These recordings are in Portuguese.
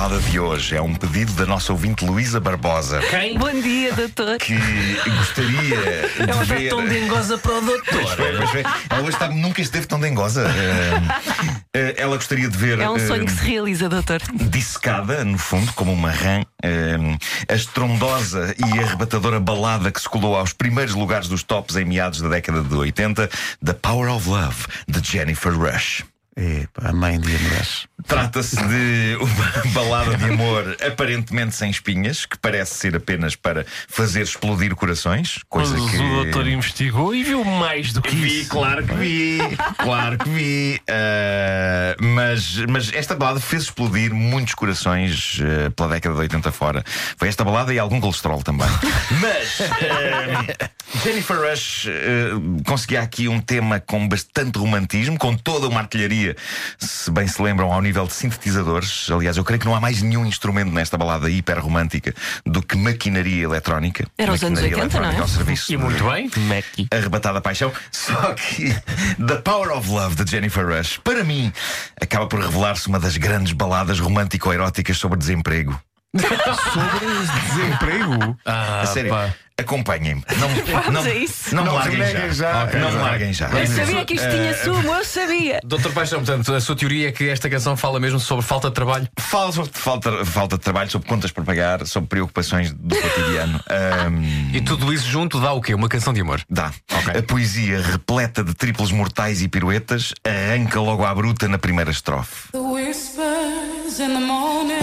Balada de hoje é um pedido da nossa ouvinte Luísa Barbosa. Quem? Bom dia, doutor. Que gostaria de Ela está ver. tão dengosa para o Pois doutor. foi, pois foi. Ela hoje está, nunca esteve tão dengosa. Eh, eh, ela gostaria de ver. É um sonho eh, que se realiza, doutor. dissecada, no fundo, como uma rã, eh, a estrondosa e arrebatadora balada que se colou aos primeiros lugares dos tops em meados da década de 80, The Power of Love, de Jennifer Rush. Epá, a mãe de Andrés. Trata-se de uma balada de amor aparentemente sem espinhas, que parece ser apenas para fazer explodir corações, coisa Mas que. o doutor investigou e viu mais do que Vi, isso. claro que vi, claro que vi. Ah, mas, mas esta balada fez explodir muitos corações ah, pela década de 80 fora. Foi esta balada e algum colesterol também. mas ah, Jennifer Rush conseguia aqui um tema com bastante romantismo, com toda uma artilharia, se bem se lembram, ao nível de sintetizadores. Aliás, eu creio que não há mais nenhum instrumento nesta balada hiper romântica do que maquinaria eletrónica. Era os anos Maquinaria 80, não é? eletrónica ao serviço E muito bem. Mackie. arrebatada paixão. Só que The Power of Love de Jennifer Rush, para mim, acaba por revelar-se uma das grandes baladas romântico-eróticas sobre desemprego. Desemprego? Ah, a sério, pá. acompanhem-me. Não, Vamos não, a isso. não me Não larguem já. já. Ok, não larguem já. Eu sabia que isto tinha sumo, eu sabia. Doutor Paixão, portanto, a sua teoria é que esta canção fala mesmo sobre falta de trabalho? Fala sobre falta, falta de trabalho, sobre contas para pagar, sobre preocupações do cotidiano. Ahm, E tudo isso junto dá o quê? Uma canção de amor? Dá. Ok. A poesia repleta de triplos mortais e piruetas arranca logo à bruta na primeira estrofe.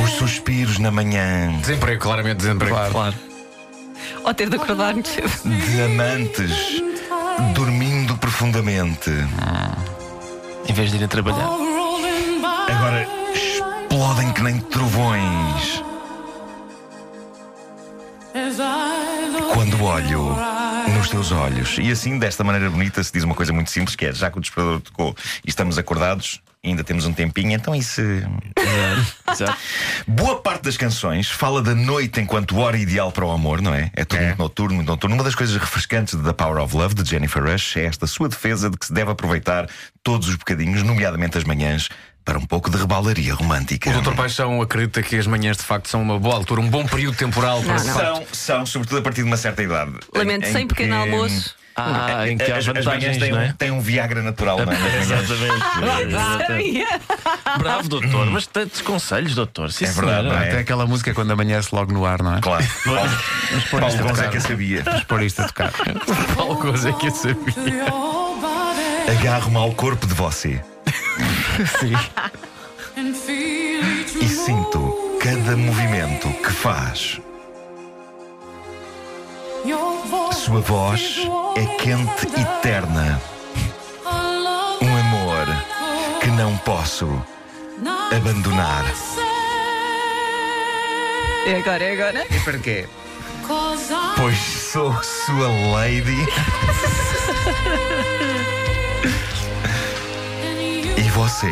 Os suspiros na manhã Desemprego, claramente desemprego. Claro. Ou ter de acordar-nos. de amantes dormindo profundamente. Em vez de ir a trabalhar. Agora explodem que nem trovões quando olho nos teus olhos. E assim, desta maneira bonita, se diz uma coisa muito simples: que é já que o despertador tocou e estamos acordados, ainda temos um tempinho, então isso. Exato. Boa parte das canções fala da noite enquanto hora ideal para o amor, não é? É tudo muito noturno, muito noturno. Uma das coisas refrescantes de The Power of Love, de Jennifer Rush, é esta sua defesa de que se deve aproveitar todos os bocadinhos, nomeadamente as manhãs, para um pouco de rebaldaria romântica. O Doutor Paixão acredita que as manhãs de facto são uma boa altura, um bom período temporal para Não, não. São, são, sobretudo a partir de uma certa idade. Lamento, Em- sem em pequeno que, almoço. Ah, em que há as, as manhãs vantagens, têm, não um, é? têm um Viagra natural, não é? Exatamente. Bravo, doutor. Mas tantos conselhos, doutor. Sim, É verdade, não é? Até aquela música quando amanhece logo no ar, não é? Claro. Paulo, pôr Paulo isto a Gonçalves é tocar. que eu sabia. Vamos pôr isto a tocar. Paulo Coisa que eu sabia. Agarro-me ao corpo de você each e sinto cada movimento que faz. Sua voz é quente e terna. Um amor que não posso abandonar. É agora, é agora. E para quê? Cause I Pois sou sua lady e você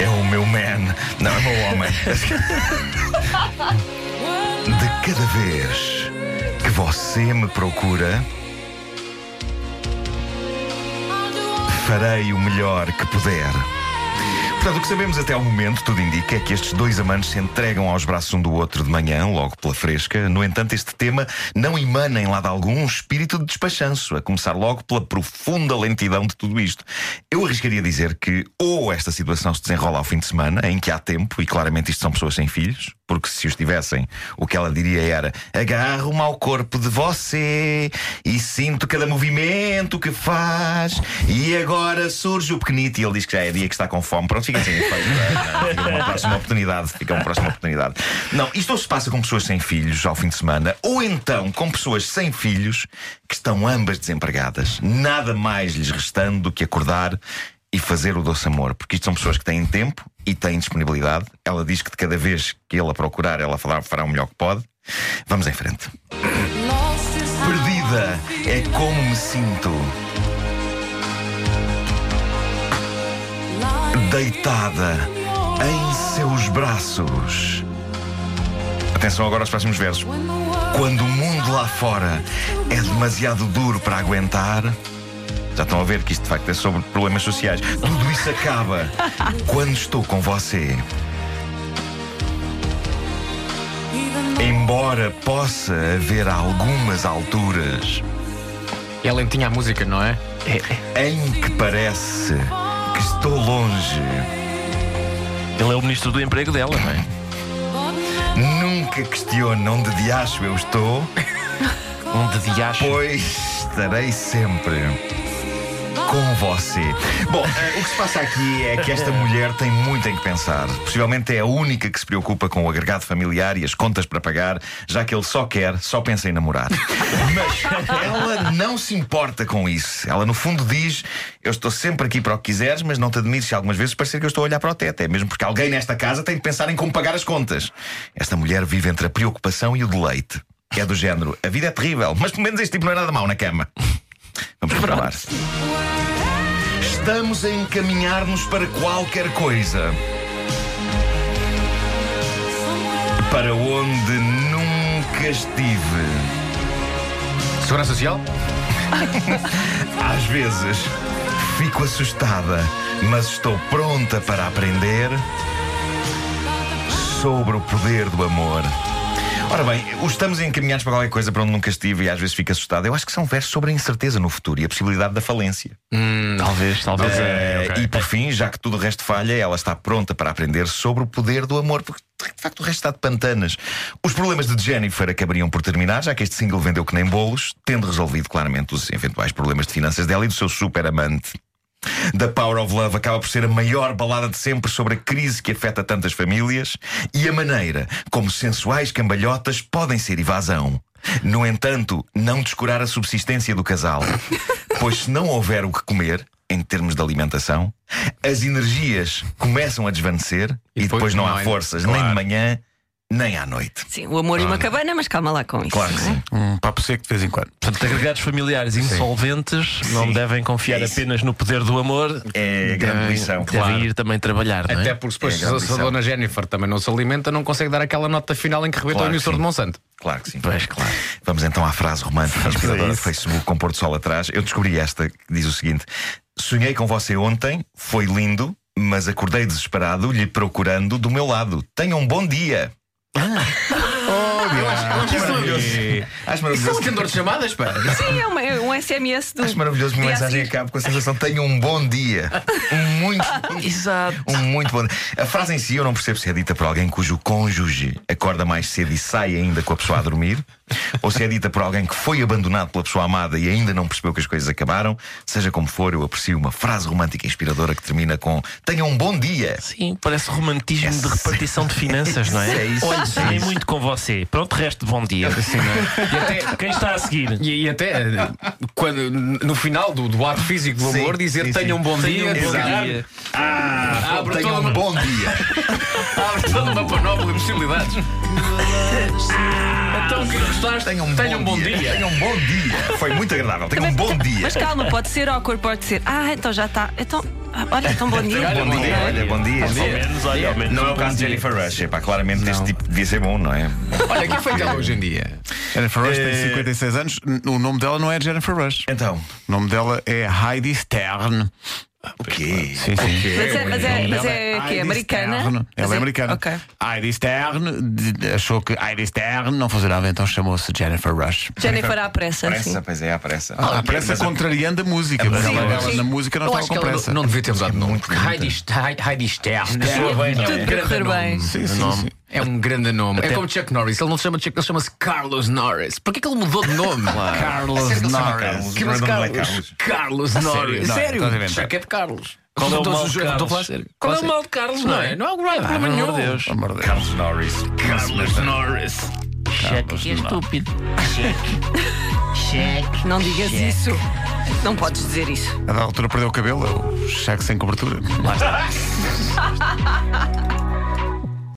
é o meu man. Não, é o meu homem. De cada vez você me procura, farei o melhor que puder. Portanto, o que sabemos até ao momento, tudo indica, é que estes dois amantes se entregam aos braços um do outro de manhã, logo pela fresca. No entanto, este tema não emana em lado algum um espírito de despachanço, a começar logo pela profunda lentidão de tudo isto. Eu arriscaria dizer que ou esta situação se desenrola ao fim de semana, em que há tempo, e claramente isto são pessoas sem filhos, porque se os tivessem, o que ela diria era: agarro-me ao corpo de você e sinto cada movimento que faz, e agora surge o pequenito. E ele diz que já é dia que está com fome. Pronto, fica é? Fica uma próxima oportunidade. Fica uma próxima oportunidade. Não, isto ou se passa com pessoas sem filhos ao fim de semana, ou então com pessoas sem filhos que estão ambas desempregadas. Nada mais lhes restando do que acordar e fazer o doce amor, porque isto são pessoas que têm tempo e têm disponibilidade. Ela diz que de cada vez que ele a procurar, ela fará, fará o melhor que pode. Vamos em frente. Perdida é como me sinto. Deitada em seus braços. Atenção agora aos próximos versos. Quando o mundo lá fora é demasiado duro para aguentar, Já estão a ver que isto de facto é sobre problemas sociais. Tudo isso acaba quando estou com você. Embora possa haver algumas alturas É lentinha a música, não é? em que parece que estou longe, Ele é o ministro do emprego dela, não é? nunca questiono onde de acho eu estou, Onde de acho. pois estarei sempre com você. Bom, eh, o que se passa aqui é que esta mulher tem muito em que pensar. Possivelmente é a única que se preocupa com o agregado familiar e as contas para pagar, já que ele só quer, só pensa em namorar. Mas ela não se importa com isso. Ela, no fundo, diz: Eu estou sempre aqui para o que quiseres, mas não te admires se algumas vezes parecer que eu estou a olhar para o teto. É mesmo porque alguém nesta casa tem de pensar em como pagar as contas. Esta mulher vive entre a preocupação e o deleite. É do género: A vida é terrível, mas pelo menos este tipo não é nada mau na cama. Vamos provar. Estamos a encaminhar-nos para qualquer coisa. Para onde nunca estive. Segurança Social? Às vezes fico assustada, mas estou pronta para aprender sobre o poder do amor. Ora bem, estamos encaminhados para qualquer coisa para onde nunca estive e às vezes fico assustado. Eu acho que são versos sobre a incerteza no futuro e a possibilidade da falência. Talvez, talvez. Eh, E por fim, já que tudo o resto falha, ela está pronta para aprender sobre o poder do amor, porque de facto o resto está de pantanas. Os problemas de Jennifer acabariam por terminar, já que este single vendeu que nem bolos, tendo resolvido claramente os eventuais problemas de finanças dela e do seu super amante. The Power of Love acaba por ser a maior balada de sempre sobre a crise que afeta tantas famílias e a maneira como sensuais cambalhotas podem ser evasão. No entanto, não descurar a subsistência do casal, pois se não houver o que comer, em termos de alimentação, as energias começam a desvanecer e, depois, depois não há há- forças nem de manhã nem à noite. Sim, o amor e uma cabana, mas calma lá com isso. Claro que não é? sim. Um papo seco de vez em quando. Portanto, agregados familiares insolventes não Sim. devem confiar É isso. apenas no poder do amor. É a grande Devem- lição. Devem ir também trabalhar, não é? Até porque depois, É se, grande se a dona Jennifer também não se alimenta, não consegue dar aquela nota final em que rebentou Claro o que emissor sim. de Monsanto. Claro que sim. Pois, claro. Vamos então à frase romântica inspiradora a do. Facebook com Porto Sol atrás. Eu descobri esta que diz o seguinte: Sonhei com você ontem, foi lindo, mas acordei desesperado, lhe procurando do meu lado. Tenha um bom dia. Acho maravilhoso. Acho maravilhoso. atendor de chamadas, pá. Sim, é uma- é um SMS do. Acho maravilhoso que uma mensagem seguir. acabe com a sensação tenha um bom dia. Um muito bom dia. Exato. Um muito bom dia. A frase em si eu não percebo se é dita por alguém cujo cônjuge acorda mais cedo e sai ainda com a pessoa a dormir, ou se é dita por alguém que foi abandonado pela pessoa amada e ainda não percebeu que as coisas acabaram. Seja como for, eu aprecio uma frase romântica inspiradora que termina com tenha um bom dia. Sim, parece romantismo É de repartição de finanças, não é? É isso. Olha, sonhei muito com você. Pronto, resto de bom dia. E até, Quem está a seguir? e, e até quando, no final do, do ato físico do Sim, amor, dizer sim, tenha um bom dia. um bom dia. Ah, Abre tenha toda um uma- bom dia. Abre toda uma panóplia de possibilidades. então, o que gostaste? Tenha um, Tenha um bom dia. Tenha um bom dia. Foi muito agradável. Tenha um bom dia. Mas calma, pode ser awkward, pode ser. Ah, então já está. Então, ah, olha, então bom dia. Bom dia, olha, bom dia. Ao menos, olha, ao menos. Não é o caso bom de dia. Jennifer Rush. Epá, claramente este tipo devia ser bom, não é? Olha, quem foi dela hoje em dia? Jennifer Rush Eh, tem 56 anos. N- O nome dela não é Jennifer Rush. Então, O nome dela é Heidi Stern. o quê? Sim, sim. Mas é, mas é, mas é que é americana. Ela é americana. Ok. Heidi Stern de- achou que Heidi Stern não funcionava, então chamou-se Jennifer Rush. Jennifer à pressa, sim. Pressa, pois é, à pressa. Ah, a pressa Mas a- contrariando a música, mas Sim, ela, na música não Eu estava acho que com ela pressa. não, não devia ter mudado de nome. Porque. Heidi, Heidi, Stern. Soa bem, não Tudo é? para correr bem. Sim, sim, sim. É um grande nome. É como Chuck Norris. Ele não se chama Chuck, ele chama-se Carlos Norris. Porquê que ele mudou de nome? Carlos Sério ele se chama Norris. Carlos? Que é Carlos? Carlos Norris. Não, Sério? inventar. Chuck é de Carlos. Qual é o Estou- mal de Carlos? sério. Qual é o mal de Carlos, sério. não Não é? é? Não há problema amor nenhum. de Deus. Amor Deus. Carlos Norris. Carlos Norris. Cheque que é estúpido. Não digas isso. Não podes dizer isso. A da altura perdeu o cabelo, é o cheque sem cobertura. Lá está.